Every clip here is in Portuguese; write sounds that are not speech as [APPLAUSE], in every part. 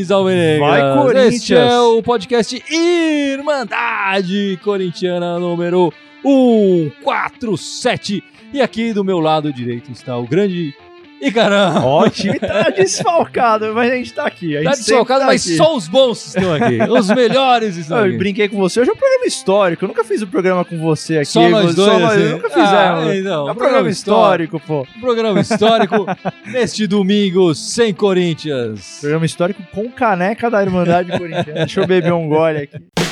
Luiz Almeida. Vai, Corinthians. Este é o podcast Irmandade Corintiana número 147. E aqui do meu lado direito está o grande Icarão. Ó, o time tá [LAUGHS] desfalcado, mas a gente tá aqui. A Tá gente sempre desfalcado, tá mas aqui. só os bons estão aqui. Os melhores [LAUGHS] estão Eu aqui. brinquei com você, hoje é um programa histórico. Eu nunca fiz o programa com você aqui. Só nós dois, Só nós assim. nunca Ah, fizemos. então, é um programa programa histórico, pô. Um programa histórico [LAUGHS] neste domingo sem Corinthians. Programa histórico com caneca da Irmandade Corintiana. Deixa eu beber um gole aqui.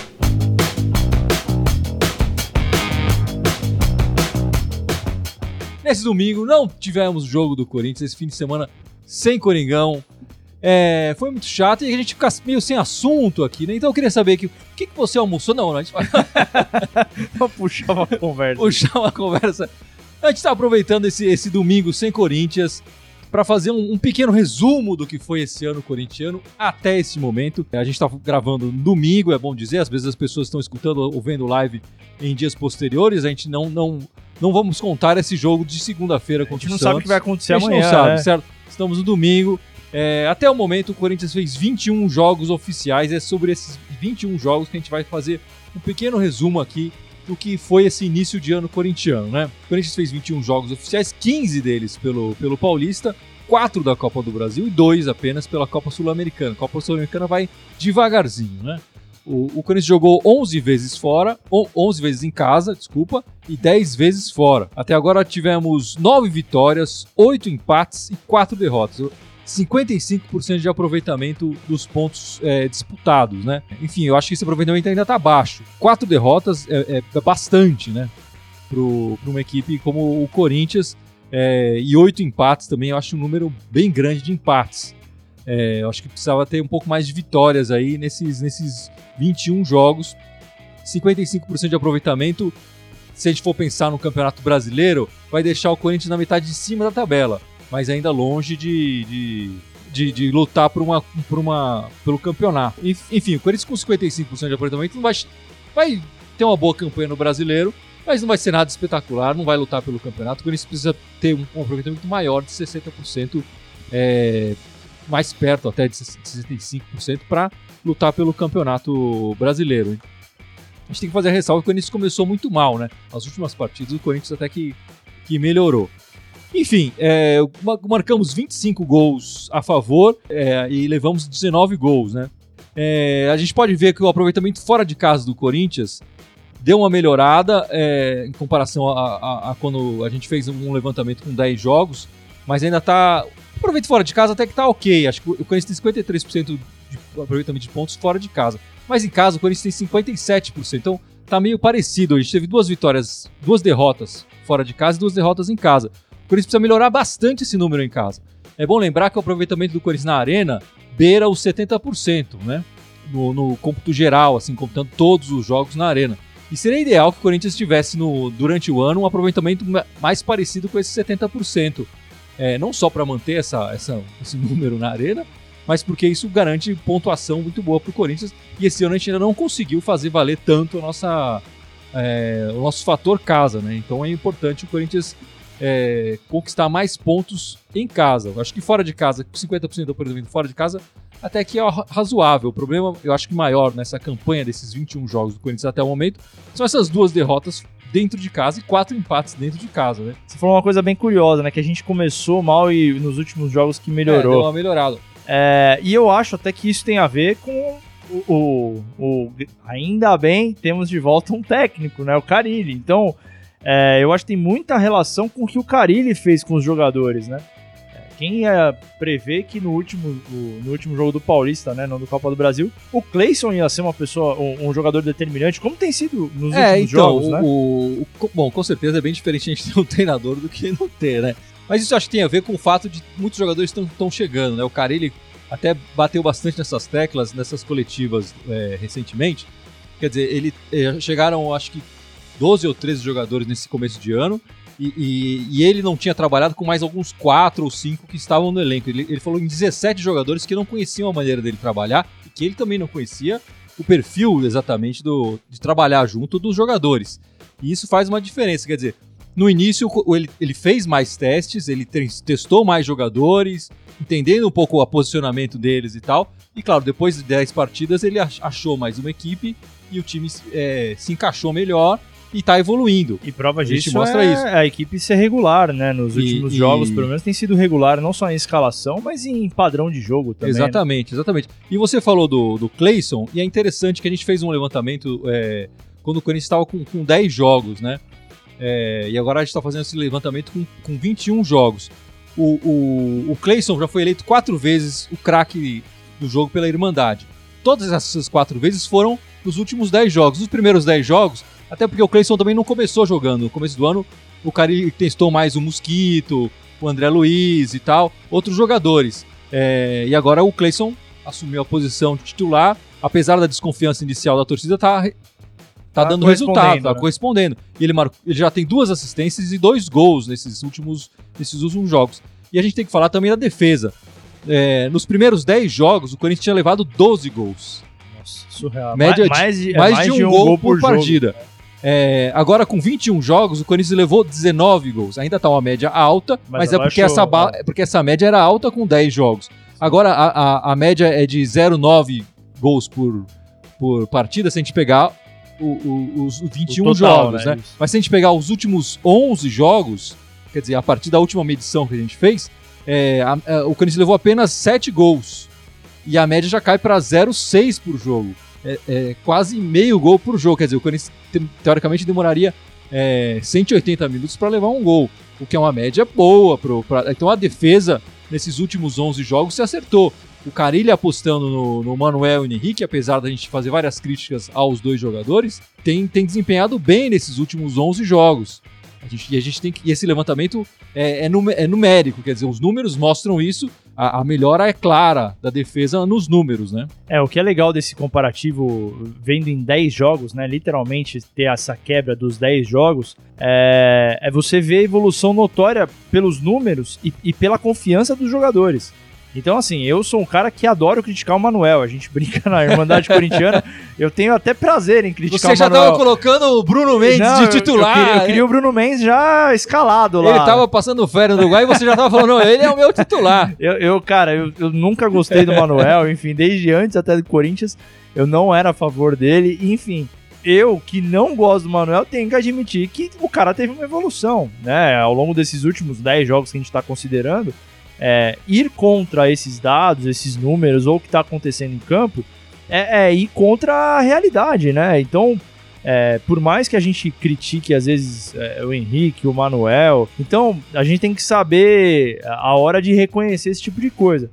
Nesse domingo não tivemos jogo do Corinthians, esse fim de semana sem Coringão. É, foi muito chato e a gente fica meio sem assunto aqui, né? Então eu queria saber aqui, o que, que você almoçou? Não, não, a gente vai [LAUGHS] Vou puxar uma conversa. puxar uma conversa. A gente está aproveitando esse, esse domingo sem Corinthians para fazer um, um pequeno resumo do que foi esse ano corintiano até esse momento. A gente está gravando no domingo, é bom dizer, às vezes as pessoas estão escutando ou vendo live em dias posteriores. A gente não, não, não vamos contar esse jogo de segunda-feira A contra gente o não Santos. sabe o que vai acontecer a gente amanhã. não sabe, né? certo? Estamos no domingo. É, até o momento, o Corinthians fez 21 jogos oficiais. É sobre esses 21 jogos que a gente vai fazer um pequeno resumo aqui do que foi esse início de ano corintiano, né? O Corinthians fez 21 jogos oficiais, 15 deles pelo, pelo Paulista, 4 da Copa do Brasil e 2 apenas pela Copa Sul-Americana. A Copa Sul-Americana vai devagarzinho, né? O, o Corinthians jogou 11 vezes fora, ou 11 vezes em casa, desculpa, e 10 vezes fora. Até agora tivemos 9 vitórias, 8 empates e 4 derrotas. 55% de aproveitamento dos pontos é, disputados, né? Enfim, eu acho que esse aproveitamento ainda está baixo. 4 derrotas é, é bastante, né? Para uma equipe como o Corinthians. é, e 8 empates também, eu acho um número bem grande de empates. É, eu acho que precisava ter um pouco mais de vitórias aí nesses, nesses 21 jogos. 55% de aproveitamento. Se a gente for pensar no Campeonato Brasileiro, vai deixar o Corinthians na metade de cima da tabela, mas ainda longe de, de, de, de lutar por uma, por uma, pelo campeonato. Enf- Enfim, o Corinthians com 55% de aproveitamento não vai, vai ter uma boa campanha no Brasileiro, mas não vai ser nada espetacular, não vai lutar pelo campeonato. O Corinthians precisa ter um, um aproveitamento maior de 60%, é, mais perto até de 65% para lutar pelo campeonato brasileiro. A gente tem que fazer a ressalva que o Corinthians começou muito mal, né? As últimas partidas o Corinthians até que, que melhorou. Enfim, é, ma- marcamos 25 gols a favor é, e levamos 19 gols, né? É, a gente pode ver que o aproveitamento fora de casa do Corinthians deu uma melhorada é, em comparação a, a- a quando a gente fez um levantamento com 10 jogos, mas ainda tá. O aproveitamento fora de casa até que tá ok. Acho que o Corinthians tem 53% de aproveitamento de pontos fora de casa. Mas em casa o Corinthians tem 57%. Então tá meio parecido. A gente teve duas vitórias, duas derrotas fora de casa e duas derrotas em casa. O Corinthians precisa melhorar bastante esse número em casa. É bom lembrar que o aproveitamento do Corinthians na arena beira os 70%, né? No, no cômputo geral, assim, computando todos os jogos na arena. E seria ideal que o Corinthians tivesse no, durante o ano um aproveitamento ma- mais parecido com esse 70%. É, não só para manter essa, essa- esse [LAUGHS] número na arena, mas porque isso garante pontuação muito boa para o Corinthians. E esse ano a gente ainda não conseguiu fazer valer tanto nossa, é, o nosso fator casa, né? Então é importante o Corinthians é, conquistar mais pontos em casa. Eu acho que fora de casa, com 50% do aproveitamento fora de casa, até que é ra- razoável. O problema, eu acho que maior nessa campanha desses 21 jogos do Corinthians até o momento, são essas duas derrotas dentro de casa e quatro empates dentro de casa, né? Você falou uma coisa bem curiosa, né? Que a gente começou mal e nos últimos jogos que É, melhorou. deu uma melhorada. É, e eu acho até que isso tem a ver com o, o- o- Ainda bem, temos de volta um técnico, né? O Carilli. Então, é, eu acho que tem muita relação com o que o Carilli fez com os jogadores, né? É, Quem ia prever que no último, no último jogo do Paulista, né? Não do Copa do Brasil, o Cleison ia ser uma pessoa, um, um jogador determinante, como tem sido nos É, últimos então, jogos, o, né? o- o- bom, com certeza é bem diferente a gente ter um [LAUGHS] treinador do que não ter, né? Mas isso acho que tem a ver com o fato de muitos jogadores estão chegando, né? O Carilli até bateu bastante nessas teclas, nessas coletivas é, recentemente. Quer dizer, ele é, chegaram, acho que 12 ou 13 jogadores nesse começo de ano. E, e- e ele não tinha trabalhado com mais alguns 4 ou 5 que estavam no elenco. Ele, ele falou em 17 jogadores que não conheciam a maneira dele trabalhar e que ele também não conhecia o perfil exatamente do, de trabalhar junto dos jogadores. E isso faz uma diferença. Quer dizer, no início ele, ele fez mais testes, ele te- testou mais jogadores, entendendo um pouco o posicionamento deles e tal. E claro, depois de 10 partidas ele achou mais uma equipe e o time é, se encaixou melhor e tá evoluindo. E prova disso mostra é isso. a equipe ser regular, né? Nos últimos e, jogos, pelo menos, tem sido regular, não só em escalação, mas em padrão de jogo também. Né? Exatamente, né? exatamente. E você falou do, do Clayson, e é interessante que a gente fez um levantamento é, quando o Corinthians estava com, com 10 jogos, né? É, e agora a gente está fazendo esse levantamento com, com 21 jogos. O, o, o Clayson já foi eleito quatro vezes o craque do jogo pela Irmandade. Todas essas quatro vezes foram nos últimos 10 jogos. Nos primeiros 10 jogos, até porque o Cleison também não começou jogando. No começo do ano, o Cari testou mais o Mosquito, o André Luiz e tal, outros jogadores. É, e agora o Cleison assumiu a posição de titular, apesar da desconfiança inicial da torcida, tá, tá, tá dando resultado, tá né? correspondendo. E ele, marcou, ele já tem duas assistências e dois gols nesses últimos, nesses últimos jogos. E a gente tem que falar também da defesa. É, nos primeiros 10 jogos, o Corinthians tinha levado 12 gols. Nossa, surreal. Média mais, de, mais, mais de um, um gol, gol, por, por partida. Jogo. É, agora, com 21 jogos, o Corinthians levou 19 gols. Ainda tá uma média alta, mas, mas é porque essa, é porque essa média era alta com 10 jogos. Agora, a, a, a média é de 0,9 gols por, por partida, se a gente pegar o, o, os 21 o total, jogos, né? né? Mas se a gente pegar os últimos 11 jogos, quer dizer, a partir da última medição que a gente fez, é, a, a, o Corinthians levou apenas 7 gols. E a média já cai para 0,6 por jogo é, é, quase meio gol por jogo. Quer dizer, o Corinthians teoricamente demoraria é, 180 minutos para levar um gol, o que é uma média boa. Pro, pra, então a defesa nesses últimos 11 jogos se acertou. O Carilli apostando no, no Manuel e no Henrique, apesar da gente fazer várias críticas aos dois jogadores, tem, tem desempenhado bem nesses últimos 11 jogos. A gente, e a gente tem que, esse levantamento é, é, é, numérico, quer dizer, os números mostram isso. A, a, melhora é clara da defesa nos números, né? É, o que é legal desse comparativo, vendo em 10 jogos, né? Literalmente ter essa quebra dos 10 jogos, é, é você ver a evolução notória pelos números e, e pela confiança dos jogadores. Então, assim, eu sou um cara que adoro criticar o Manuel. A gente [LAUGHS] brinca na Irmandade Corintiana. Eu tenho até prazer em criticar Você o Manuel. Você já tava colocando o Bruno Mendes não, de titular. Eu, eu, queria, eu, queria, o Bruno Mendes já escalado lá. Ele tava passando férias no Uruguai e você já tava falando, não, ele é o meu titular. [LAUGHS] eu, eu cara, eu, eu nunca gostei do Manuel. Enfim, desde antes até do Corinthians, eu não era a favor dele. Enfim, eu, que não gosto do Manuel, tenho que admitir que o cara teve uma evolução, né? Ao longo desses últimos 10 jogos que a gente tá considerando, é, ir contra esses dados, esses números ou o que está acontecendo em campo é, é, ir contra a realidade, né? Então, é, por mais que a gente critique às vezes é, o Henrique, o Manuel, então a gente tem que saber a hora de reconhecer esse tipo de coisa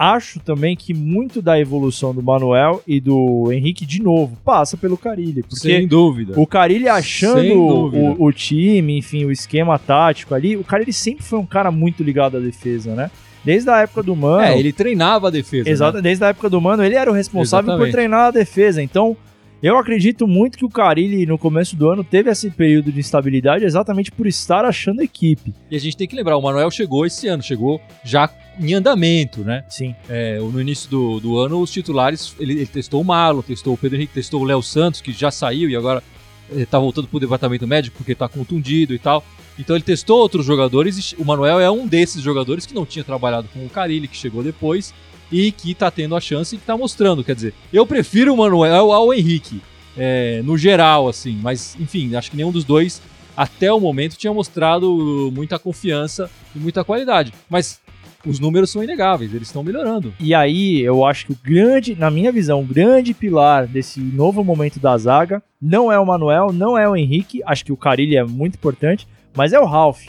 acho também que muito da evolução do Manuel e do Henrique, de novo, passa pelo Carilli. Porque Sem dúvida. O Carilli achando o, o, time, enfim, o esquema tático ali, o Carilli sempre foi um cara muito ligado à defesa, né? Desde a época do Mano. É, ele treinava a defesa. Exato, né? desde a época do Mano, ele era o responsável Exatamente. por treinar a defesa. Então, eu acredito muito que o Carilli, no começo do ano, teve esse período de instabilidade exatamente por estar achando equipe. E a gente tem que lembrar, o Manuel chegou esse ano, chegou já em andamento, né? Sim. É, no início do, do ano, os titulares, ele, ele testou o Marlon, testou o Pedro Henrique, testou o Léo Santos, que já saiu e agora está voltando para o departamento médico porque está contundido e tal. Então ele testou outros jogadores e o Manuel é um desses jogadores que não tinha trabalhado com o Carilli, que chegou depois e que tá tendo a chance e que tá mostrando. Quer dizer, eu prefiro o Manuel ao Henrique, é, no geral, assim, mas enfim, acho que nenhum dos dois até o momento tinha mostrado muita confiança e muita qualidade. Mas os números são inegáveis, eles estão melhorando. E aí, eu acho que o grande, na minha visão, o grande pilar desse novo momento da zaga não é o Manuel, não é o Henrique, acho que o Carilli é muito importante, mas é o Ralph.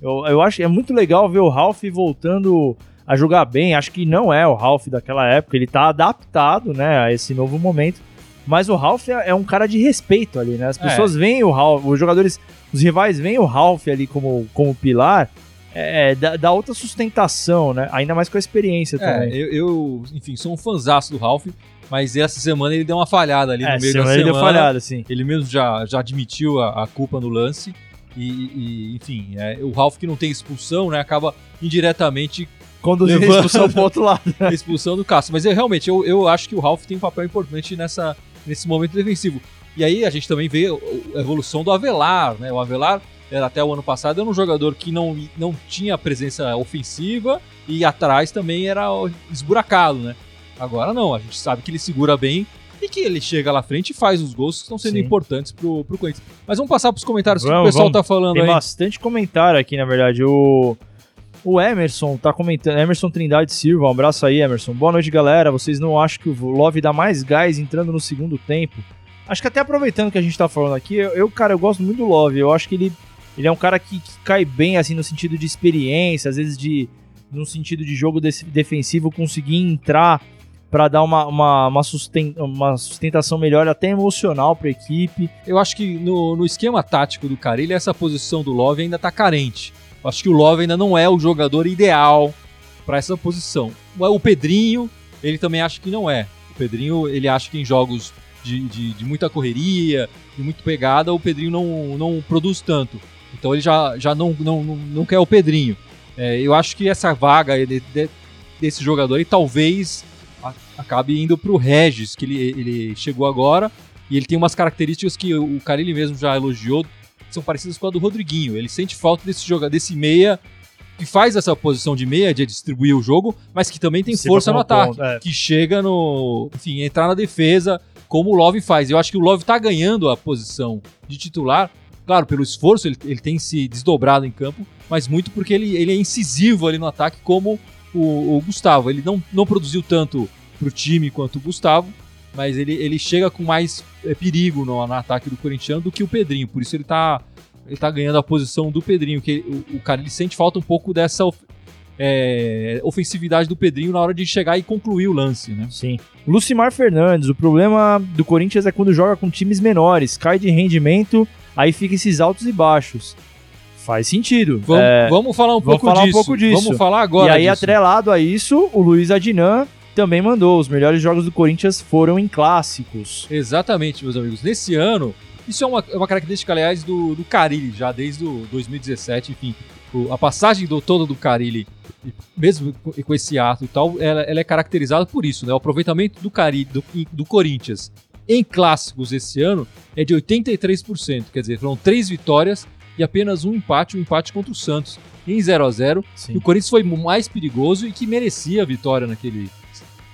Eu, eu acho que é muito legal ver o Ralph voltando a jogar bem. Acho que não é o Ralph daquela época, ele tá adaptado, né, a esse novo momento. Mas o Ralph é, é um cara de respeito ali, né? As é. pessoas é. veem o Ralph, os jogadores, os rivais veem o Ralph ali como, como pilar. É, dá, dá, outra sustentação, né? Ainda mais com a experiência é, também. Eu, eu, enfim, sou um fanzaço do Ralph, mas essa semana ele deu uma falhada ali é, no meio da semana. Ele deu falhada, sim. Ele mesmo já, já admitiu a, a culpa no lance. E, e enfim, é, o Ralph que não tem expulsão, né? Acaba indiretamente conduzir a expulsão pro outro lado. [LAUGHS] Né? expulsão do Cássio. Mas eu, realmente, eu, eu acho que o Ralph tem um papel importante nessa, nesse momento defensivo. E aí a gente também vê a evolução do Avelar, né? O Avelar era até o ano passado era um jogador que não, não tinha presença ofensiva e atrás também era esburacado, né? Agora não, a gente sabe que ele segura bem e que ele chega lá frente e faz os gols que estão sendo Sim. importantes pro, pro Corinthians. Mas vamos passar pros comentários que o Vamos, pessoal vamos. tá falando Tem aí. bastante comentário aqui, na verdade. O, o Emerson tá comentando. Emerson Trindade Silva, um abraço aí, Emerson. Boa noite, galera. Vocês não acham que o Love dá mais gás entrando no segundo tempo? Acho que até aproveitando que a gente tá falando aqui, eu, cara, eu gosto muito do Love. Eu acho que ele, ele é um cara que, que cai bem, assim, no sentido de experiência, às vezes de. no sentido de jogo defensivo, conseguir entrar pra dar uma, uma, uma, susten- uma sustentação melhor, até emocional pra equipe. Eu acho que no, no esquema tático do Carilli, essa posição do Love ainda tá carente. Eu acho que o Love ainda não é o jogador ideal para essa posição. O Pedrinho, ele também acha que não é. O Pedrinho, ele acha que em jogos de, de, de muita correria, de muito pegada, o Pedrinho não, não produz tanto. Então ele já, já não, não, não, quer o Pedrinho. É, eu acho que essa vaga de- de- desse jogador aí talvez a- acabe indo pro Regis, que ele, ele chegou agora e ele tem umas características que o o Carilli mesmo já elogiou, são parecidas com a do Rodriguinho. Ele sente falta desse jogador, desse meia que faz essa posição de meia, de distribuir o jogo, mas que também tem Sirva força no ataque, ponta, é. que chega no, enfim, entrar na defesa, como o Love faz. Eu acho que o Love tá ganhando a posição de titular, claro, pelo esforço, ele, ele tem se desdobrado em campo, mas muito porque ele, ele é incisivo ali no ataque, como o, o Gustavo. Ele não, não produziu tanto pro time quanto o Gustavo, mas ele, ele chega com mais é, perigo no, no ataque do Corinthians do que o Pedrinho. Por isso ele tá, ele tá ganhando a posição do Pedrinho, que o, o cara ele sente falta um pouco dessa of- é, ofensividade do Pedrinho na hora de chegar e concluir o lance, né? Sim. Lucimar Fernandes, o problema do Corinthians é quando joga com times menores, cai de rendimento, aí fica esses altos e baixos. Faz sentido. Vamos, É, vamos falar um vamos pouco falar um disso. pouco disso. Vamos falar agora e aí, disso. atrelado a isso, o Luiz Adnan também mandou. Os melhores jogos do Corinthians foram em clássicos. Exatamente, meus amigos. Nesse ano, isso é uma, é uma característica, aliás, do, do Carilli, já desde o 2017, enfim. O- a passagem do, toda do Carilli, mesmo com, esse ato e tal, ela, ela é caracterizada por isso, né? O aproveitamento do, Cari, do, do Corinthians em clássicos esse ano é de 83%. Quer dizer, foram três vitórias e apenas um empate, um empate contra o Santos em 0 a 0 E o Corinthians foi mais perigoso e que merecia a vitória naquele,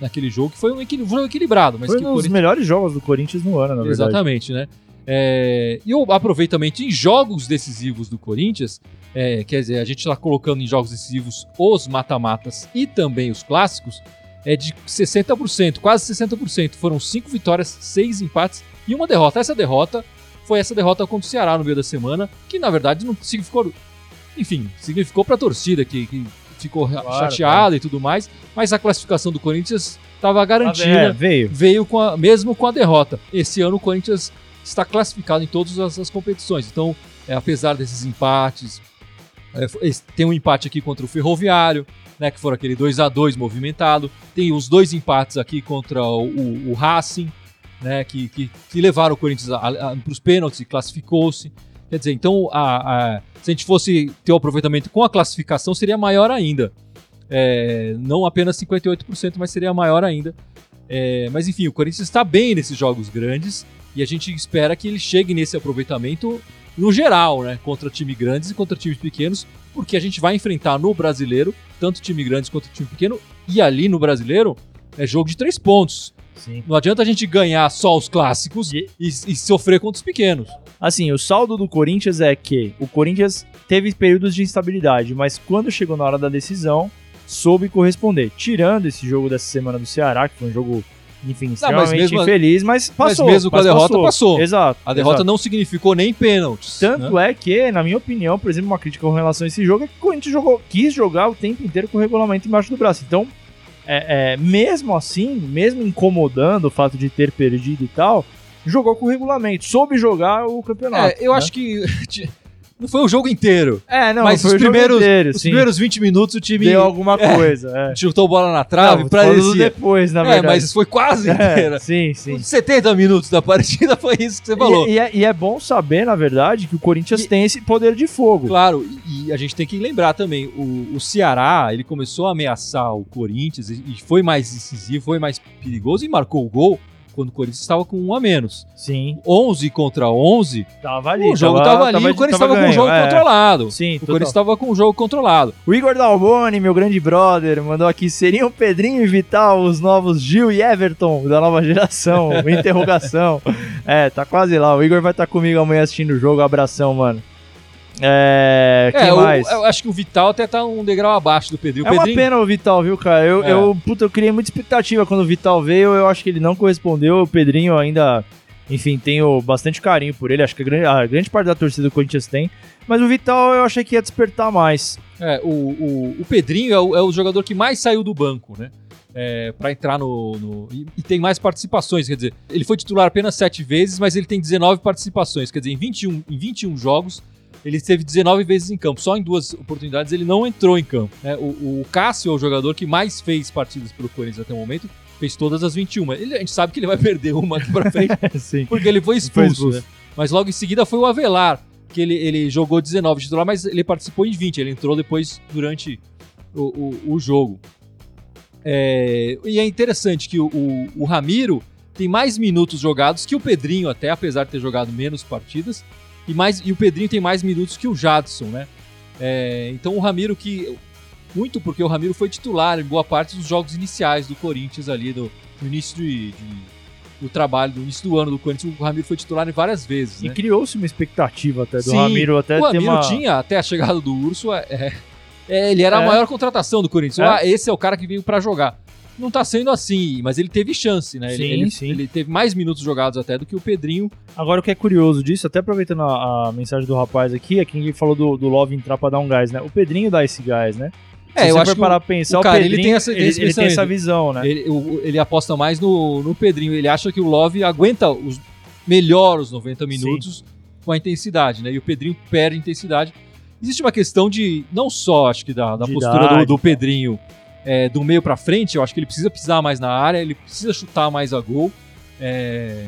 naquele jogo, que foi um, equil- foi um equilibrado. Mas Foi que um dos Corinthians melhores jogos do Corinthians no ano, na verdade. Exatamente, né? É, e o aproveitamento em jogos decisivos do Corinthians, é, quer dizer, a gente está colocando em jogos decisivos os mata-matas e também os clássicos, é de 60%, quase 60%. Foram cinco vitórias, seis empates e uma derrota. Essa derrota foi essa derrota contra o Ceará no meio da semana, que na verdade não significou. Enfim, significou para a torcida que, que ficou chateada e tudo mais, mas a classificação do Corinthians estava garantida É, veio. veio com a, mesmo com a derrota. Esse ano o Corinthians está classificado em todas as, as competições. Então, é, apesar desses empates, é, tem um empate aqui contra o Ferroviário, né, que foram aquele 2 a 2 movimentado. Tem os dois empates aqui contra o, o- o Racing, né, que, que, que levaram o Corinthians para os pênaltis e classificou-se. Quer dizer, então, a, a- se a gente fosse ter o aproveitamento com a classificação, seria maior ainda. É, não apenas 58%, mas seria maior ainda. É, mas enfim, o Corinthians está bem nesses jogos grandes e a gente espera que ele chegue nesse aproveitamento no geral, né? Contra times grandes e contra times pequenos, porque a gente vai enfrentar no brasileiro tanto time grande quanto time pequeno, e ali no brasileiro é jogo de três pontos. Sim. Não adianta a gente ganhar só os clássicos e, E- e sofrer contra os pequenos. Assim, o saldo do Corinthians é que o Corinthians teve períodos de instabilidade, mas quando chegou na hora da decisão, soube corresponder. Tirando esse jogo dessa semana do Ceará, que foi um jogo, enfim, extremamente mesmo- infeliz, mas passou. mesmo com a derrota, passou. Exato. A derrota exato. não significou nem pênaltis. Tanto né? é que, na minha opinião, por exemplo, uma crítica com relação a esse jogo é que o Corinthians jogou, quis jogar o tempo inteiro com o regulamento embaixo do braço. Então, é, é, mesmo assim, mesmo incomodando o fato de ter perdido e tal, jogou com o regulamento, soube jogar o campeonato. É, eu né? acho que [LAUGHS] não foi o jogo inteiro. É, não, mas foi os o jogo primeiros, inteiro, os sim. primeiros 20 minutos o time deu alguma coisa. É. chutou bola na trave, Não, falando parecia. depois, na É, verdade. mas foi quase [LAUGHS] inteira. É, sim, sim. Os 70 minutos da partida [LAUGHS] foi isso que você falou. E, e é, e é bom saber, na verdade, que o Corinthians E- tem esse poder de fogo. Claro, e, e a gente tem que lembrar também, o, o Ceará, ele começou a ameaçar o Corinthians e, e foi mais incisivo, foi mais perigoso e marcou o gol quando o Corinthians estava com um a menos. Sim. 11 contra 11, Tava ali. o jogo tava, ali, o Corinthians estava com o jogo é. controlado. Sim, O total. Corinthians estava com o jogo controlado. O Igor Dalboni, meu grande brother, mandou aqui: seriam Pedrinho e Vital os novos Gil e Everton da nova geração? [LAUGHS] Interrogação. É, tá quase lá. O Igor vai estar comigo amanhã assistindo o jogo. Abração, mano. É. Quem É, mais? eu acho que o Vital até tá um degrau abaixo do Pedrinho. É uma Pedrinho, pena o Vital, viu, cara? Eu, É. eu, puta, eu criei muita expectativa quando o Vital veio. Eu acho que ele não correspondeu. O Pedrinho ainda, enfim, tenho bastante carinho por ele. Acho que a grande, a grande parte da torcida do Corinthians tem. Mas o Vital eu achei que ia despertar mais. é, o, o, o Pedrinho é o, é o jogador que mais saiu do banco, né? É, para entrar no. no- e, e tem mais participações, quer dizer, ele foi titular apenas 7 vezes, mas ele tem 19 participações, quer dizer, em 21, em 21 jogos, ele esteve 19 vezes em campo. Só em duas oportunidades ele não entrou em campo. né? O, o Cássio é o jogador que mais fez partidas pelo Corinthians até o momento, fez todas as 21. Ele, a gente sabe que ele vai [LAUGHS] perder uma aqui pra frente, [LAUGHS] porque ele foi Foi expulso. expulso. né? Mas logo em seguida foi o Avelar, que ele, ele jogou 19 de titular, mas ele participou em 20. Ele entrou depois durante o, o, o jogo. É, e é interessante que o, o, o Ramiro tem mais minutos jogados que o Pedrinho, até apesar de ter jogado menos partidas. E, mais, e o Pedrinho tem mais minutos que o Jadson, né? É, então o Ramiro que. Muito porque o Ramiro foi titular em boa parte dos jogos iniciais do Corinthians ali, do, no início de, de- do trabalho, do início do ano do Corinthians. O Ramiro foi titular em várias vezes. E Né? criou-se uma expectativa até do Sim, Ramiro até o Ramiro uma... tinha, até a chegada do Urso, é, é- é, ele era É. a maior contratação do Corinthians. É. Ah, esse é o cara que veio pra jogar. Não tá sendo assim, mas ele teve chance, né? Ele, Sim, ele, sim. ele teve mais minutos jogados até do que o Pedrinho. Agora o que é curioso disso, até aproveitando a, a mensagem do rapaz aqui, é quem falou do, do Love entrar pra dar um gás, né? O Pedrinho dá esse gás, né? É, Se eu acho for que parar o- pensar, o o, cara, ele Pedrinho, tem essa- ele, ele tem essa visão, né? Ele, o- ele aposta mais no, no Pedrinho. Ele acha que o Love aguenta os, melhor os 90 minutos com a intensidade, né? E o Pedrinho perde intensidade. Existe uma questão de, não só, acho que da, da postura do, do. Pedrinho é, do meio pra frente, eu acho que ele precisa pisar mais na área, ele precisa chutar mais a gol. é,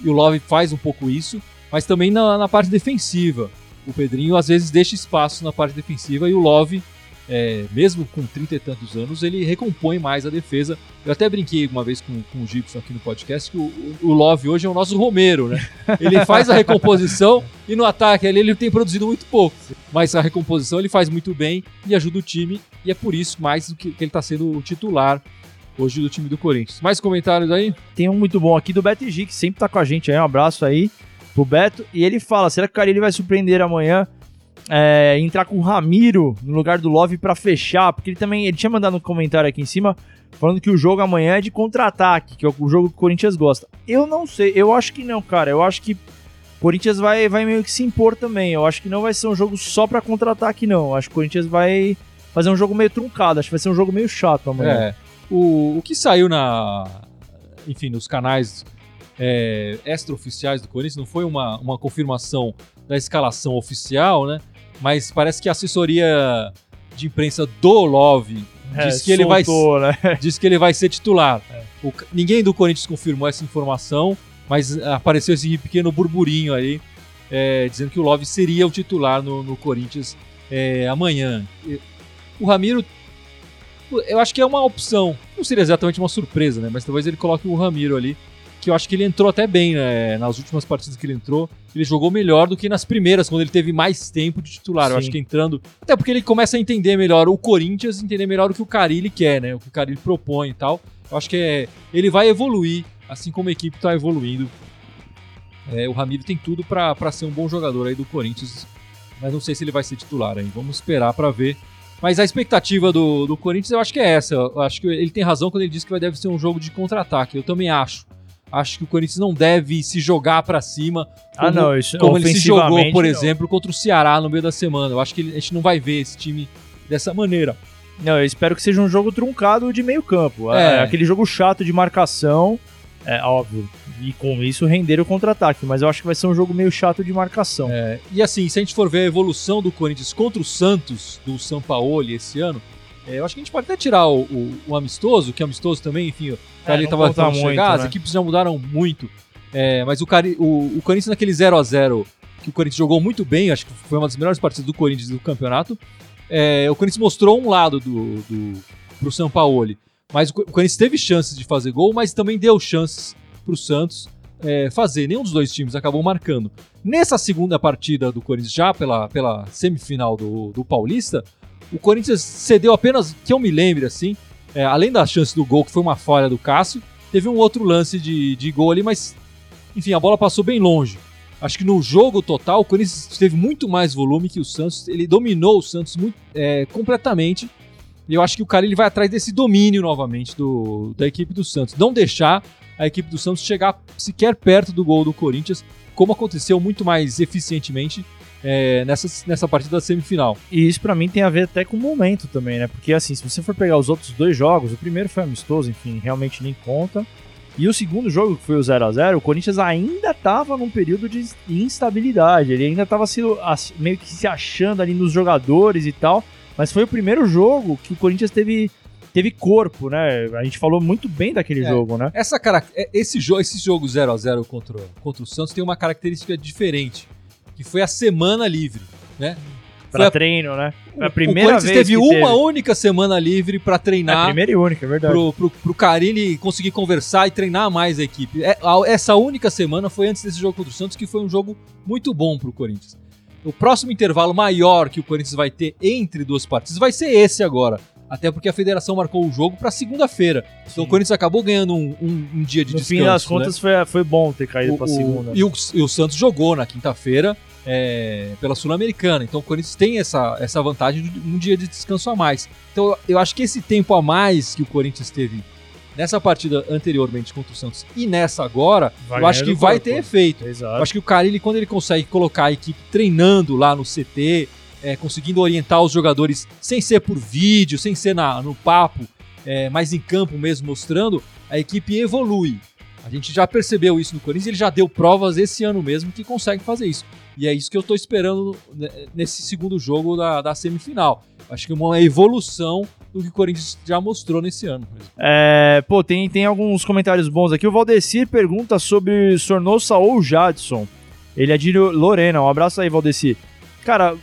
e o Love faz um pouco isso, mas também na, na parte defensiva. O Pedrinho às vezes deixa espaço na parte defensiva e o Love, é, mesmo com trinta e tantos anos, ele recompõe mais a defesa. Eu até brinquei uma vez com, com o Gibson aqui no podcast que o, o Love hoje é o nosso Romero, né? Ele [LAUGHS] faz a recomposição e no ataque ali ele tem produzido muito pouco. Mas a recomposição ele faz muito bem e ajuda o time, e é por isso mais do que, que ele está sendo o titular hoje do time do Corinthians. Mais comentários aí? Tem um muito bom aqui do Beto G, que sempre tá com a gente aí. Um abraço aí pro Beto. E ele fala: será que o Carilli vai surpreender amanhã? É, entrar com o Ramiro no lugar do Love pra fechar? Porque ele também ele tinha mandado um comentário aqui em cima falando que o jogo amanhã é de contra-ataque, que é o jogo que o Corinthians gosta. Eu não sei, eu acho que não, cara. Eu acho que o Corinthians vai, vai meio que se impor também. Eu acho que não vai ser um jogo só pra contra-ataque, não. Eu acho que o Corinthians vai fazer um jogo meio truncado. Acho que vai ser um jogo meio chato amanhã. É. O, o que saiu na. Enfim, nos canais é, extraoficiais do Corinthians não foi uma, uma confirmação da escalação oficial, né? Mas parece que a assessoria de imprensa do Love É, diz que ele vai né? [LAUGHS] diz que ele vai ser titular. O ca- ninguém do Corinthians confirmou essa informação, mas apareceu esse pequeno burburinho aí, é, dizendo que o Love seria o titular no, no Corinthians é, amanhã. O Ramiro, eu acho que é uma opção. Não seria exatamente uma surpresa, né? Mas talvez ele coloque o Ramiro ali, que eu acho que ele entrou até bem né? nas últimas partidas que ele entrou. Ele jogou melhor do que nas primeiras, quando ele teve mais tempo de titular. Eu Sim. acho que entrando. Até porque ele começa a entender melhor o Corinthians, entender melhor o que o Carilli quer, né? O que o Carilli propõe e tal. Eu acho que é, ele vai evoluir, assim como a equipe está evoluindo. É, o Ramiro tem tudo para ser um bom jogador aí do Corinthians, mas não sei se ele vai ser titular aí. Vamos esperar para ver. Mas a expectativa do, do Corinthians eu acho que é essa. Eu acho que ele tem razão quando ele diz que vai deve ser um jogo de contra-ataque. Eu também acho. Acho que o Corinthians não deve se jogar para cima Ah, não, isso como ele se jogou, por não. exemplo, contra o Ceará no meio da semana. Eu acho que ele- a gente não vai ver esse time dessa maneira. Não, eu espero que seja um jogo truncado de meio campo. É. É. Aquele jogo chato de marcação, é óbvio. E com isso render o contra-ataque. Mas eu acho que vai ser um jogo meio chato de marcação. É, e assim, se a gente for ver a evolução do Corinthians contra o Santos, do Sampaoli esse ano, é, eu acho que a gente pode até tirar o, o- o amistoso, que é amistoso também, enfim, o Cari não tava conta falando de muito, chegar, as né? equipes já mudaram muito. É, mas o, Cari, o, o Corinthians naquele 0 a 0 que o Corinthians jogou muito bem, acho que foi uma das melhores partidas do Corinthians do campeonato. é, o Corinthians mostrou um lado do, do, pro Sampaoli. Mas o Co- o Corinthians teve chances de fazer gol, mas também deu chances pro Santos é, fazer. Nenhum dos dois times acabou marcando. Nessa segunda partida do Corinthians, já pela, pela semifinal do, do Paulista, o Corinthians cedeu apenas, que eu me lembre assim, é, além da chance do gol, que foi uma falha do Cássio, teve um outro lance de, de gol ali, mas enfim, a bola passou bem longe. Acho que no jogo total, o Corinthians teve muito mais volume que o Santos. Ele dominou o Santos muito, é, completamente. E eu acho que o cara ele vai atrás desse domínio novamente do, da equipe do Santos. Não deixar a equipe do Santos chegar sequer perto do gol do Corinthians, como aconteceu muito mais eficientemente é, nessa, nessa partida da semifinal. E isso para mim tem a ver até com o momento também, né? Porque assim, se você for pegar os outros dois jogos, o primeiro foi amistoso, enfim, realmente nem conta. E o segundo jogo, que foi o 0 a 0 o Corinthians ainda estava num período de instabilidade. Ele ainda estava meio que se achando ali nos jogadores e tal. Mas foi o primeiro jogo que o Corinthians teve, teve corpo, né? A gente falou muito bem daquele é, jogo, né? Essa, é, esse, jogo, esse jogo 0 a 0 contra, contra o Santos tem uma característica diferente, que foi a semana livre, né? Pra treino, né? Foi a primeira o vez teve uma teve. única semana livre para treinar. É a primeira e única, é verdade. Pro, pro, pro Carilli conseguir conversar e treinar mais a equipe. É, essa única semana foi antes desse jogo contra o Santos, que foi um jogo muito bom pro Corinthians. O próximo intervalo maior que o Corinthians vai ter entre duas partidas vai ser esse agora. Até porque a federação marcou o jogo para segunda-feira. Então o Corinthians acabou ganhando um, um, um dia de no descanso. No fim das contas né? foi, foi bom ter caído para segunda. E o, e o Santos jogou na quinta-feira é, pela Sul-Americana. Então o Corinthians tem essa, essa vantagem de um dia de descanso a mais. Então eu acho que esse tempo a mais que o Corinthians teve nessa partida anteriormente contra o Santos e nessa agora, vai eu acho que vai ter efeito. Exato. Eu acho que o Carilli, quando ele consegue colocar a equipe treinando lá no CT, é, conseguindo orientar os jogadores sem ser por vídeo, sem ser na, no papo, é, mas em campo mesmo mostrando, a equipe evolui. A gente já percebeu isso no Corinthians e ele já deu provas esse ano mesmo que consegue fazer isso. E é isso que eu estou esperando nesse segundo jogo da, da semifinal. Acho que uma evolução do que o Corinthians já mostrou nesse ano. É, pô, tem, tem alguns comentários bons aqui. O Valdecir pergunta sobre Sornosa ou Jadson. Ele é de Lorena. Um abraço aí, Valdecir. Cara,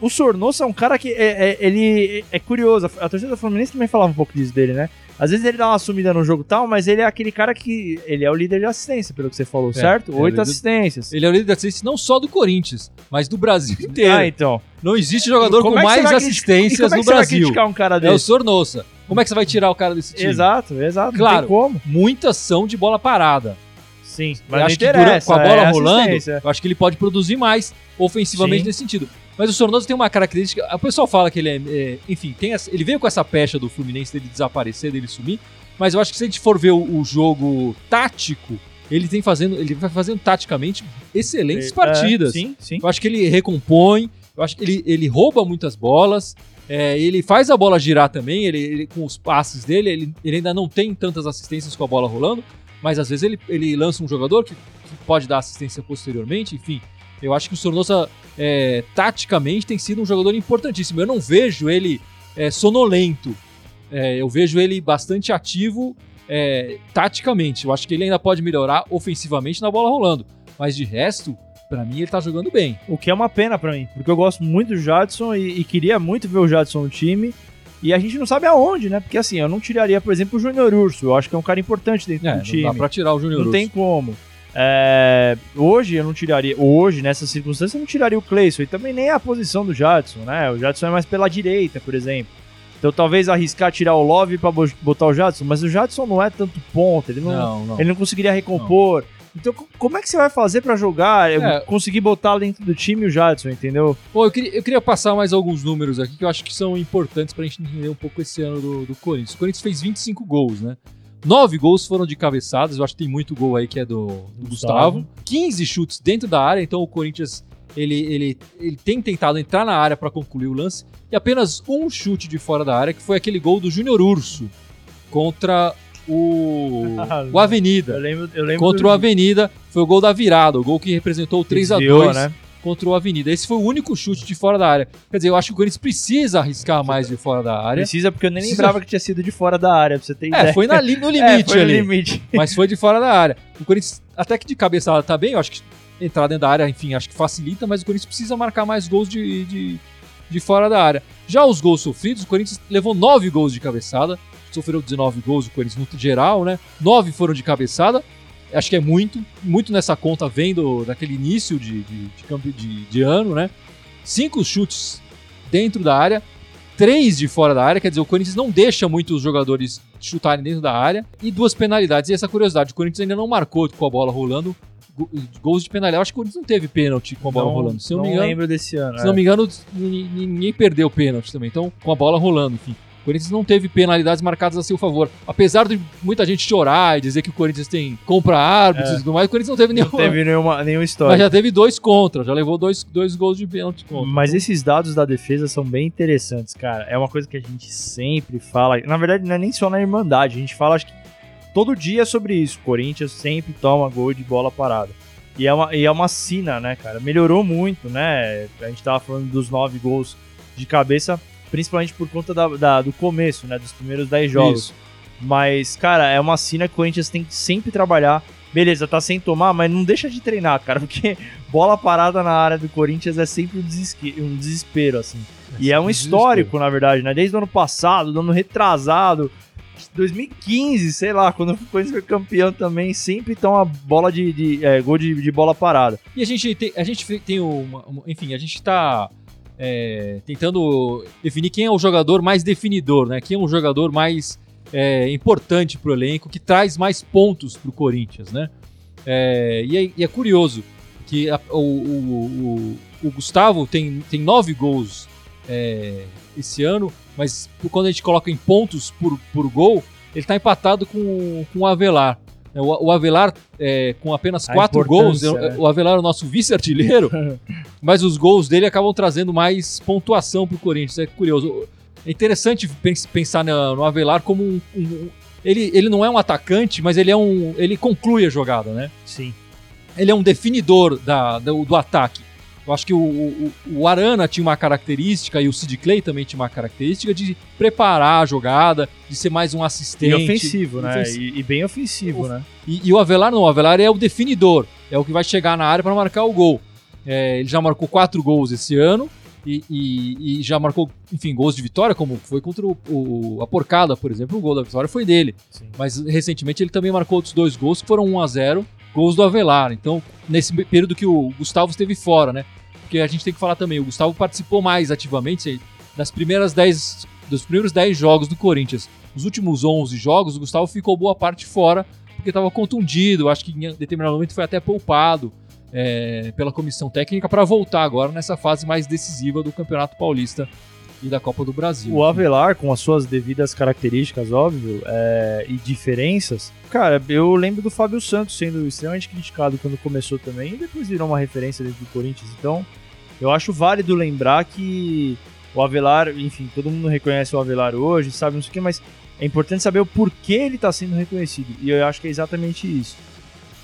o Sornosa é um cara que é, é, ele é curioso. A torcida do Fluminense também falava um pouco disso dele, né? Às vezes ele dá uma sumida no jogo tal, mas ele é aquele cara que. Ele é o líder de assistência, pelo que você falou, é, certo? É Oito assistências. Ele é o líder de assistência não só do Corinthians, mas do Brasil [LAUGHS] inteiro. Ah, então. Não existe jogador com é mais assistências no Brasil. um cara desse? É o Sornosa. Como é que você vai tirar o cara desse time? Exato, exato. Claro, como. muita ação de bola parada. Sim, mas acho que durante, com a bola é rolando, eu acho que ele pode produzir mais ofensivamente Sim. nesse sentido. Mas o Sornosa tem uma característica. O pessoal fala que ele é. é enfim, tem essa, ele veio com essa pecha do Fluminense dele desaparecer, dele sumir. Mas eu acho que se a gente for ver o, o jogo tático, ele tem fazendo. Ele vai fazendo taticamente excelentes é, partidas. sim, sim. Eu acho que ele recompõe, eu acho que ele, ele rouba muitas bolas. É, ele faz a bola girar também, ele, ele com os passes dele, ele, ele, ainda não tem tantas assistências com a bola rolando, mas às vezes ele, ele lança um jogador que, que pode dar assistência posteriormente, enfim. Eu acho que o Sornosa, é, taticamente, tem sido um jogador importantíssimo. Eu não vejo ele é, sonolento. É, eu vejo ele bastante ativo é, taticamente. Eu acho que ele ainda pode melhorar ofensivamente na bola rolando. Mas de resto, para mim, ele tá jogando bem. O que é uma pena para mim, porque eu gosto muito do Jadson e, e, queria muito ver o Jadson no time. E a gente não sabe aonde, né? Porque assim, eu não tiraria, por exemplo, o Júnior Urso. Eu acho que é um cara importante dentro é, do time. Não dá pra tirar o Júnior Urso. Não tem como. É, hoje eu não tiraria, hoje nessa circunstância eu não tiraria o Cleison e também nem a posição do Jadson, né? O Jadson é mais pela direita, por exemplo. Então talvez arriscar tirar o Love para botar o Jadson, mas o Jadson não é tanto ponto, ele não, não, não. Ele não conseguiria recompor. Não. Então, como é que você vai fazer para jogar, é. conseguir botar dentro do time o Jadson, entendeu? Pô, eu queria, eu queria passar mais alguns números aqui que eu acho que são importantes pra gente entender um pouco esse ano do, do Corinthians. O Corinthians fez 25 gols, né? Nove gols foram de cabeçadas, eu acho que tem muito gol aí que é do, do Gustavo. Gustavo. 15 chutes dentro da área, então o Corinthians ele, ele, ele tem tentado entrar na área para concluir o lance. E apenas um chute de fora da área, que foi aquele gol do Júnior Urso contra o, [LAUGHS] o Avenida. Eu lembro, eu lembro contra do... o Avenida, foi o gol da virada, o gol que representou o 3 a 2 né? Contra o Avenida. Esse foi o único chute de fora da área. Quer dizer, eu acho que o Corinthians precisa arriscar mais de fora da área. Precisa, porque eu nem precisa... lembrava que tinha sido de fora da área, pra você ter é, ideia. É, foi na, no [LAUGHS] limite é, foi ali. No limite. Mas foi de fora da área. O Corinthians, até que de cabeçada tá bem, eu acho que entrar dentro da área, enfim, acho que facilita, mas o Corinthians precisa marcar mais gols de, de, de fora da área. Já os gols sofridos, o Corinthians levou 9 gols de cabeçada, sofreu 19 gols o Corinthians no geral, né? 9 foram de cabeçada acho que é muito, muito nessa conta vendo daquele início de, de, de, de, ano, né? Cinco chutes dentro da área, três de fora da área, quer dizer, o Corinthians não deixa muitos jogadores chutarem dentro da área, e duas penalidades. E essa curiosidade, o Corinthians ainda não marcou com a bola rolando gols de penalidade. Eu acho que o Corinthians não teve pênalti com a bola não, rolando. Se eu não me engano, lembro desse ano. se é. não me engano, ninguém perdeu pênalti também. Então, com a bola rolando, enfim. O Corinthians não teve penalidades marcadas a seu favor. Apesar de muita gente chorar e dizer que o Corinthians tem compra árbitros É. e tudo mais, o Corinthians não teve Não nenhuma. teve nenhuma, nenhuma Mas história. já teve dois contra, já levou dois, dois gols de pênalti contra. Mas esses dados da defesa são bem interessantes, cara. É uma coisa que a gente sempre fala. Na verdade, não é nem só na Irmandade. A gente fala, acho que todo dia sobre isso. Corinthians sempre toma gol de bola parada. E é uma, e é uma sina, né, cara? Melhorou muito, né? A gente tava falando dos nove gols de cabeça, principalmente por conta da, da- do começo, né? Dos primeiros dez jogos. Isso. Mas, cara, é uma sina que o Corinthians tem que sempre trabalhar. Beleza, tá sem tomar, mas não deixa de treinar, cara, [LAUGHS] porque bola parada na área do Corinthians é sempre um, desesque- um desespero, assim. E é um histórico, na verdade, né? Desde o ano passado, do ano retrasado, 2015, sei lá, quando o Corinthians foi campeão também, sempre tão a bola de, de é, gol de, de bola parada. E a gente tem, a gente tem uma, uma- enfim, a gente tá é, tentando definir quem é o jogador mais definidor, né? Quem é o jogador mais é, importante pro elenco, que traz mais pontos pro Corinthians, né? É, e, é, e é curioso que a- o, o- o- o Gustavo tem, tem nove gols é, esse ano, mas quando a gente coloca em pontos por, por gol, ele tá empatado com, com o Avelar. O, o Avelar, é, com apenas A quatro gols, é- né? o Avelar é o nosso vice-artilheiro, [LAUGHS] mas os gols dele acabam trazendo mais pontuação pro Corinthians. É curioso. É interessante pens- pensar no, no Avelar como um. um- ele, ele não é um atacante, mas ele é um. Ele conclui a jogada, né? Sim. Ele é um definidor da, do, do ataque. Eu acho que o, o, o Arana tinha uma característica e o Sid Clay também tinha uma característica de preparar a jogada, de ser mais um assistente. E ofensivo, né? Ofensivo. E, e bem ofensivo, né? E, e o Avelar não, o Avelar é o definidor, é o que vai chegar na área para marcar o gol. É, ele já marcou quatro gols esse ano e, e- já marcou, enfim, gols de vitória, como foi contra o, o- a Porcada, por exemplo. O gol da vitória foi dele. Sim. Mas recentemente ele também marcou outros dois gols que foram 1 a 0 gols do Avelar. Então, nesse período que o Gustavo esteve fora, né? Porque a gente tem que falar também, o Gustavo participou mais ativamente das primeiras 10 dos primeiros 10 jogos do Corinthians. Os últimos 11 jogos, o Gustavo ficou boa parte fora, porque estava contundido, acho que em determinado momento foi até poupado é, pela comissão técnica para voltar agora nessa fase mais decisiva do Campeonato Paulista e da Copa do Brasil. O Avelar, com as suas devidas características, óbvio, é, e diferenças, cara, eu lembro do Fábio Santos sendo extremamente criticado quando começou também, e depois virou uma referência dentro do Corinthians. Então, eu acho válido lembrar que o Avelar, enfim, todo mundo reconhece o Avelar hoje, sabe, não sei o que, mas é importante saber o porquê ele está sendo reconhecido. E eu acho que é exatamente isso.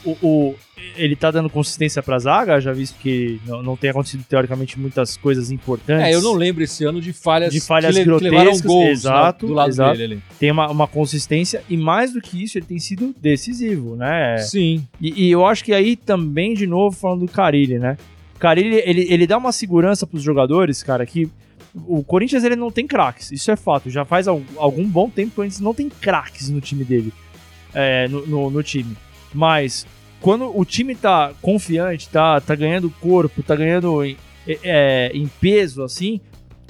O, o- ele tá dando consistência pra zaga, já visto que não, não tem acontecido teoricamente muitas coisas importantes. É, eu não lembro esse ano de falhas, De falhas que, le- que levaram grotescas, gols exato, né, do lado exato. dele ali. tem uma, uma consistência e mais do que isso, ele tem sido decisivo, né? Sim. E, e eu acho que aí também, de novo, falando do Carilli, né? Carilli, ele, ele dá uma segurança pros jogadores, cara, que o Corinthians ele não tem craques, isso é fato. Já faz al- algum bom tempo que o Corinthians não tem craques no time dele, é, no, no, no time. Mas quando o time tá confiante, tá, tá ganhando corpo, tá ganhando em, é, em peso, assim,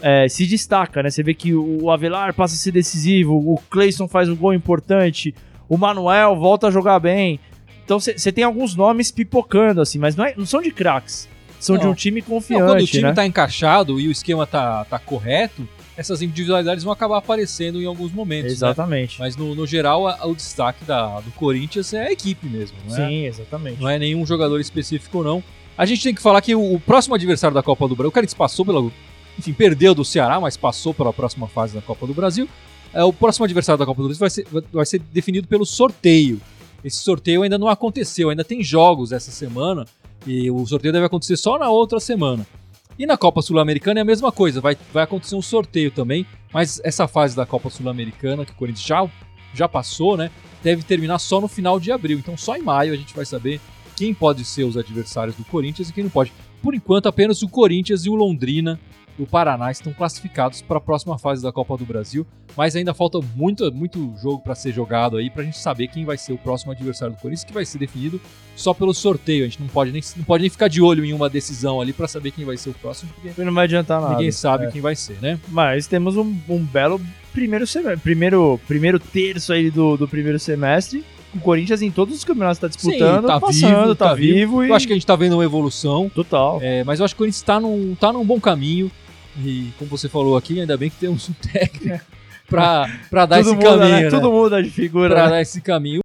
é, se destaca, né? Você vê que o Avelar passa a ser decisivo, o Cleison faz um gol importante, o Manuel volta a jogar bem. Então você tem alguns nomes pipocando, assim, mas não, é- não são de craques. São de Não. um time Não, confiante, quando o time né? tá encaixado e o esquema tá, tá correto, essas individualidades vão acabar aparecendo em alguns momentos. né? Exatamente. Mas no, no geral, a- o destaque da, do Corinthians é a equipe mesmo. Não é, Sim, exatamente. não é nenhum jogador específico, não. A gente tem que falar que o, o próximo adversário da Copa do Brasil, o Corinthians passou pela. Enfim, perdeu do Ceará, mas passou pela próxima fase da Copa do Brasil. É, o próximo adversário da Copa do Brasil vai ser, vai ser definido pelo sorteio. Esse sorteio ainda não aconteceu, ainda tem jogos essa semana e o sorteio deve acontecer só na outra semana. E na Copa Sul-Americana é a mesma coisa, vai, vai acontecer um sorteio também, mas essa fase da Copa Sul-Americana, que o Corinthians já, já passou, né, deve terminar só no final de abril. Então só em maio a gente vai saber quem pode ser os adversários do Corinthians e quem não pode. Por enquanto, apenas o Corinthians e o Londrina do Paraná estão classificados para a próxima fase da Copa do Brasil, mas ainda falta muito, muito jogo para ser jogado aí para a gente saber quem vai ser o próximo adversário do Corinthians, que vai ser definido só pelo sorteio. A gente não pode nem, não pode nem ficar de olho em uma decisão ali para saber quem vai ser o próximo, porque Não vai adiantar nada. ninguém sabe É. quem vai ser, né? Mas temos um, um belo primeiro semestre, primeiro, primeiro terço aí do, do primeiro semestre. O Corinthians em todos os campeonatos está disputando, Sim, tá passando, vivo, tá, tá vivo, e Eu acho que a gente tá vendo uma evolução, total. é, mas eu acho que o Corinthians tá num, tá num bom caminho. E como você falou aqui, ainda bem que temos um [LAUGHS] técnico [LAUGHS] pra, pra dar esse muda, caminho. né? né? Tudo muda de figura. pra né? dar esse caminho.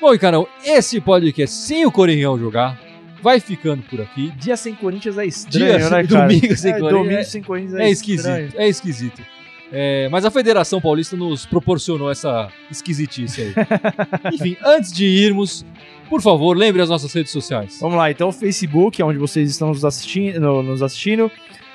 Bom, e Carol, esse podcast sem o Coringão jogar vai ficando por aqui. Dia sem Corinthians é estranho, Dia né, [LAUGHS] cara? domingo sem é, Corinthians Domingo é- sem Corinthians é, É esquisito, é esquisito. É, mas a Federação Paulista nos proporcionou essa esquisitice aí. Enfim, antes de irmos, por favor, lembre as nossas redes sociais. Vamos lá, então o Facebook, é onde vocês estão nos assistindo, no- nos assistindo,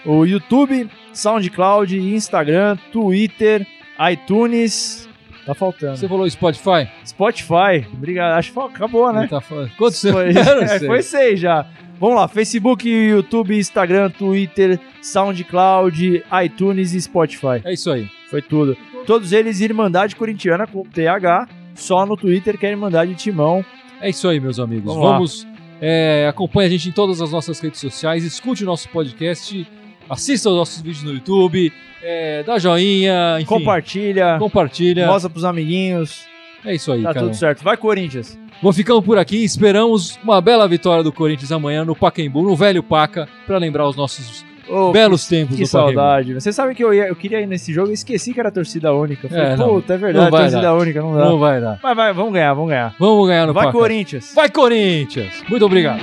o YouTube, SoundCloud, Instagram, Twitter, iTunes, tá faltando. Você falou Spotify? Spotify, obrigado, acho que acabou, né? Tá Quantos Foi, [LAUGHS] é, foi seis já. Vamos lá, Facebook, YouTube, Instagram, Twitter, SoundCloud, iTunes e Spotify. É isso aí. Foi tudo. Todos eles Irmandade Corintiana com TH, só no Twitter que é Irmandade Timão. É isso aí, meus amigos. Vamos. Vamos. é, acompanhe a gente em todas as nossas redes sociais, escute o nosso podcast, assista os nossos vídeos no YouTube, é, dá joinha, enfim, Compartilha, compartilha. mostra pros amiguinhos. É isso aí, Tá cara. tudo certo. Vai, Corinthians. Vou ficando por aqui. Esperamos uma bela vitória do Corinthians amanhã no Pacaembu, no velho Paca, para lembrar os nossos Ô, belos tempos que do saudade. Você sabe que eu, ia, eu queria ir nesse jogo e esqueci que era torcida única. Falei, É, não. puta, é verdade, torcida dar. única, não dá. Não vai dar. Mas vai, vamos ganhar, vamos ganhar. Vamos ganhar no Vai, Paca. Corinthians. Vai, Corinthians! Muito obrigado.